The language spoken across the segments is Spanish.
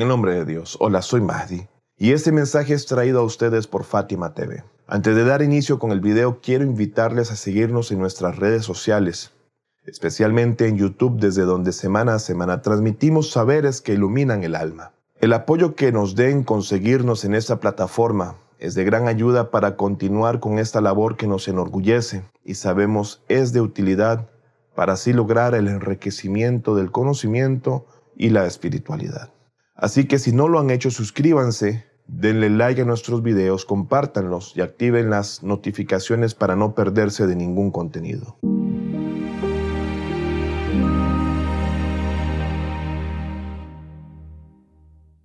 En el nombre de Dios, hola, soy Mahdi y este mensaje es traído a ustedes por Fátima TV. Antes de dar inicio con el video, quiero invitarles a seguirnos en nuestras redes sociales, especialmente en YouTube desde donde semana a semana transmitimos saberes que iluminan el alma. El apoyo que nos den conseguirnos en esta plataforma es de gran ayuda para continuar con esta labor que nos enorgullece y sabemos es de utilidad para así lograr el enriquecimiento del conocimiento y la espiritualidad. Así que si no lo han hecho, suscríbanse, denle like a nuestros videos, compártanlos y activen las notificaciones para no perderse de ningún contenido.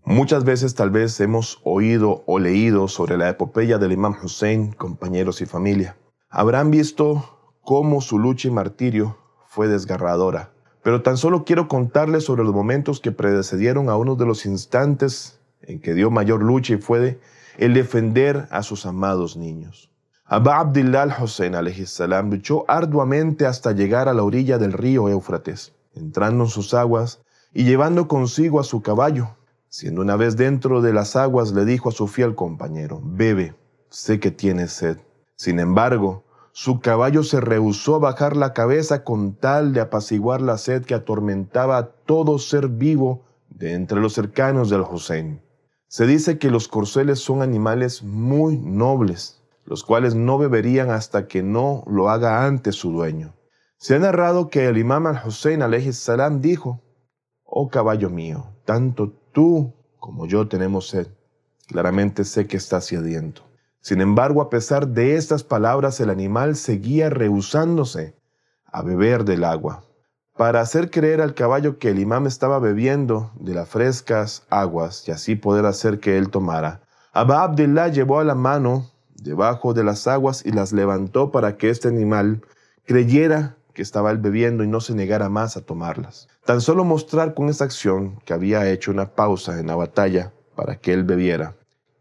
Muchas veces tal vez hemos oído o leído sobre la epopeya del imam Hussein, compañeros y familia. Habrán visto cómo su lucha y martirio fue desgarradora. Pero tan solo quiero contarles sobre los momentos que precedieron a uno de los instantes en que dio mayor lucha y fue el defender a sus amados niños. Abba Abdillah al-Hussein salam luchó arduamente hasta llegar a la orilla del río Éufrates, entrando en sus aguas y llevando consigo a su caballo. Siendo una vez dentro de las aguas, le dijo a su fiel compañero, bebe, sé que tienes sed. Sin embargo, su caballo se rehusó a bajar la cabeza con tal de apaciguar la sed que atormentaba a todo ser vivo de entre los cercanos del Hussein. Se dice que los corceles son animales muy nobles, los cuales no beberían hasta que no lo haga antes su dueño. Se ha narrado que el imam al-Hussein salam dijo, Oh caballo mío, tanto tú como yo tenemos sed. Claramente sé que estás sediento. Sin embargo, a pesar de estas palabras, el animal seguía rehusándose a beber del agua. Para hacer creer al caballo que el imam estaba bebiendo de las frescas aguas y así poder hacer que él tomara, Abba Abdullah llevó a la mano debajo de las aguas y las levantó para que este animal creyera que estaba él bebiendo y no se negara más a tomarlas. Tan solo mostrar con esa acción que había hecho una pausa en la batalla para que él bebiera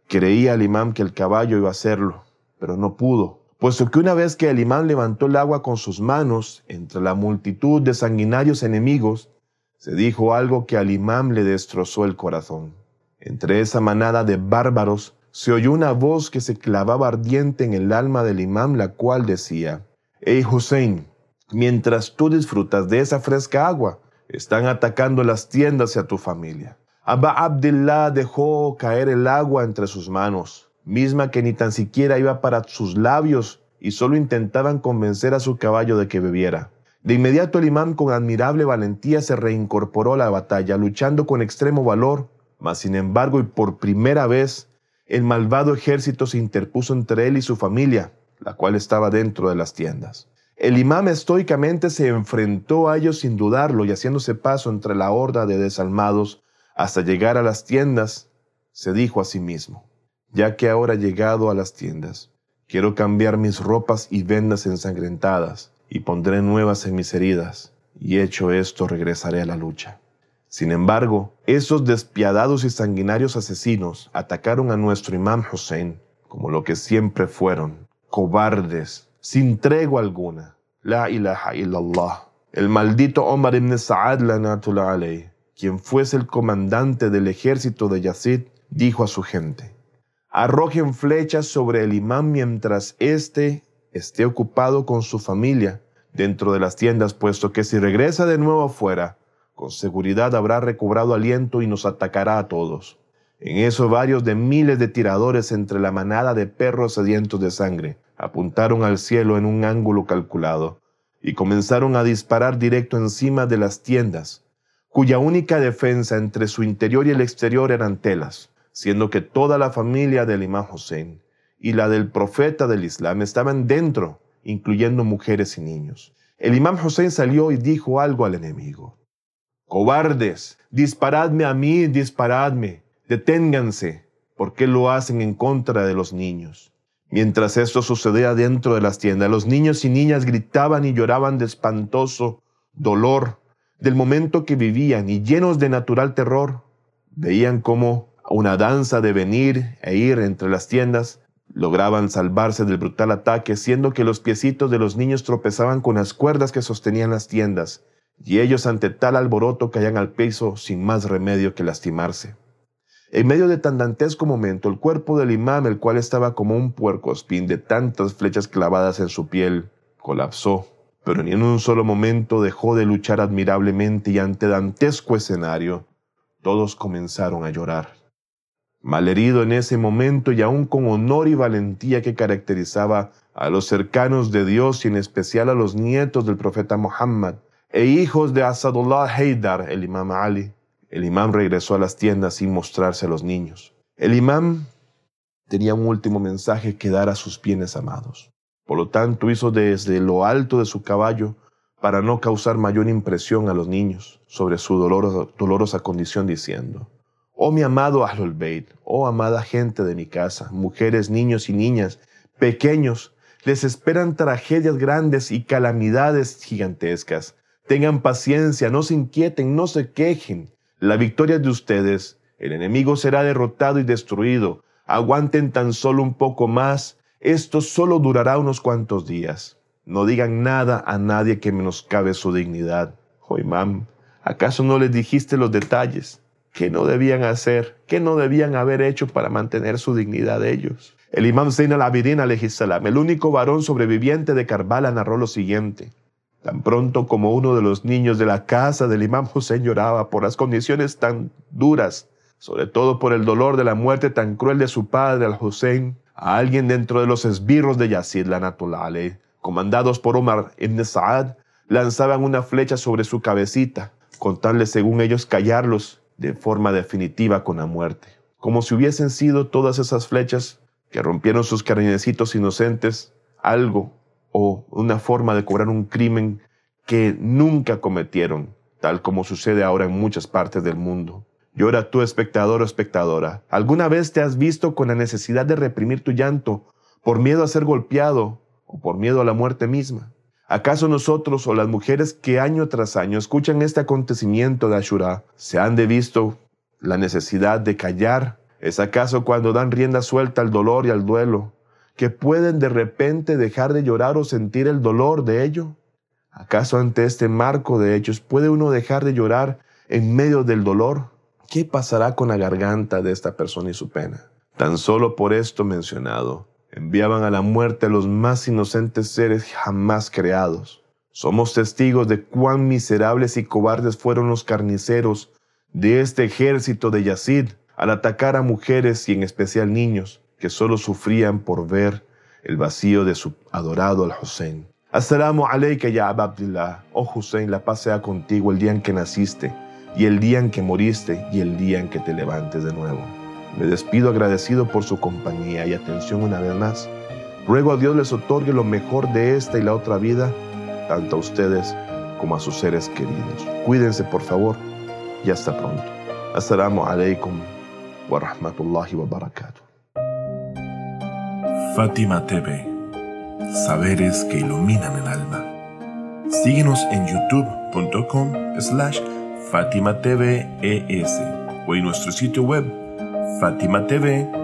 Creía el imán que el caballo iba a hacerlo, pero no pudo, puesto que una vez que el imán levantó el agua con sus manos entre la multitud de sanguinarios enemigos, se dijo algo que al imán le destrozó el corazón. Entre esa manada de bárbaros se oyó una voz que se clavaba ardiente en el alma del imán, la cual decía, Hey Hussein, mientras tú disfrutas de esa fresca agua, están atacando las tiendas y a tu familia. Abba Abdullah dejó caer el agua entre sus manos, misma que ni tan siquiera iba para sus labios y solo intentaban convencer a su caballo de que bebiera. De inmediato el imán con admirable valentía se reincorporó a la batalla, luchando con extremo valor, mas sin embargo y por primera vez el malvado ejército se interpuso entre él y su familia, la cual estaba dentro de las tiendas. El imán estoicamente se enfrentó a ellos sin dudarlo y haciéndose paso entre la horda de desalmados, hasta llegar a las tiendas, se dijo a sí mismo, ya que ahora he llegado a las tiendas, quiero cambiar mis ropas y vendas ensangrentadas, y pondré nuevas en mis heridas, y hecho esto regresaré a la lucha. Sin embargo, esos despiadados y sanguinarios asesinos atacaron a nuestro imam Hussein como lo que siempre fueron, cobardes, sin tregua alguna. La ilaha illallah. El maldito Omar ibn Sa'ad la quien fuese el comandante del ejército de Yazid, dijo a su gente, arrojen flechas sobre el imán mientras éste esté ocupado con su familia dentro de las tiendas, puesto que si regresa de nuevo afuera, con seguridad habrá recobrado aliento y nos atacará a todos. En eso varios de miles de tiradores entre la manada de perros sedientos de sangre apuntaron al cielo en un ángulo calculado y comenzaron a disparar directo encima de las tiendas, cuya única defensa entre su interior y el exterior eran telas, siendo que toda la familia del imam Hussein y la del profeta del Islam estaban dentro, incluyendo mujeres y niños. El imam Hussein salió y dijo algo al enemigo. Cobardes, disparadme a mí, disparadme, deténganse, ¿por qué lo hacen en contra de los niños? Mientras esto sucedía dentro de las tiendas, los niños y niñas gritaban y lloraban de espantoso dolor del momento que vivían y llenos de natural terror, veían cómo una danza de venir e ir entre las tiendas lograban salvarse del brutal ataque, siendo que los piecitos de los niños tropezaban con las cuerdas que sostenían las tiendas, y ellos ante tal alboroto caían al piso sin más remedio que lastimarse. En medio de tan dantesco momento, el cuerpo del imam, el cual estaba como un puercoespín de tantas flechas clavadas en su piel, colapsó, pero ni en un solo momento dejó de luchar admirablemente y ante dantesco escenario, todos comenzaron a llorar. Malherido en ese momento y aún con honor y valentía que caracterizaba a los cercanos de Dios y en especial a los nietos del profeta Muhammad e hijos de Asadullah Haydar, el imam Ali, el imam regresó a las tiendas sin mostrarse a los niños. El imam tenía un último mensaje que dar a sus bienes amados. Por lo tanto, hizo desde lo alto de su caballo para no causar mayor impresión a los niños sobre su dolorosa, condición, diciendo, Oh mi amado Ahlul Bayt, oh amada gente de mi casa, mujeres, niños y niñas, pequeños, les esperan tragedias grandes y calamidades gigantescas. Tengan paciencia, no se inquieten, no se quejen. La victoria de ustedes. El enemigo será derrotado y destruido. Aguanten tan solo un poco más. Esto solo durará unos cuantos días. No digan nada a nadie que menoscabe su dignidad. Imam, ¿acaso no les dijiste los detalles? ¿Qué no debían hacer? ¿Qué no debían haber hecho para mantener su dignidad ellos? El imam Zain al-Abidin, el único varón sobreviviente de Karbala, narró lo siguiente. Tan pronto como uno de los niños de la casa del imam Hussein lloraba por las condiciones tan duras, sobre todo por el dolor de la muerte tan cruel de su padre al-Hussein, a alguien dentro de los esbirros de Yazid Lanatulale, comandados por Omar ibn Saad, lanzaban una flecha sobre su cabecita, con tal según ellos callarlos de forma definitiva con la muerte. Como si hubiesen sido todas esas flechas que rompieron sus cariñecitos inocentes, algo o una forma de cobrar un crimen que nunca cometieron, tal como sucede ahora en muchas partes del mundo. Llora tú, espectador o espectadora. ¿Alguna vez te has visto con la necesidad de reprimir tu llanto por miedo a ser golpeado o por miedo a la muerte misma? ¿Acaso nosotros o las mujeres que año tras año escuchan este acontecimiento de Ashura se han de visto la necesidad de callar? ¿Es acaso cuando dan rienda suelta al dolor y al duelo que pueden de repente dejar de llorar o sentir el dolor de ello? ¿Acaso ante este marco de hechos puede uno dejar de llorar en medio del dolor? ¿Qué pasará con la garganta de esta persona y su pena? Tan solo por esto mencionado, enviaban a la muerte a los más inocentes seres jamás creados. Somos testigos de cuán miserables y cobardes fueron los carniceros de este ejército de Yazid al atacar a mujeres y en especial niños, que solo sufrían por ver el vacío de su adorado al-Hussein. Assalamu alayka ya Abdullah, oh Hussein, la paz sea contigo el día en que naciste, y el día en que moriste, y el día en que te levantes de nuevo. Me despido agradecido por su compañía y atención una vez más. Ruego a Dios les otorgue lo mejor de esta y la otra vida, tanto a ustedes como a sus seres queridos. Cuídense por favor y hasta pronto. Assalamu alaikum wa rahmatullahi wa barakatuh. Fátima TV, saberes que iluminan el alma. Síguenos en youtube.com slash Fátima TV o en nuestro sitio web fatimatv.es.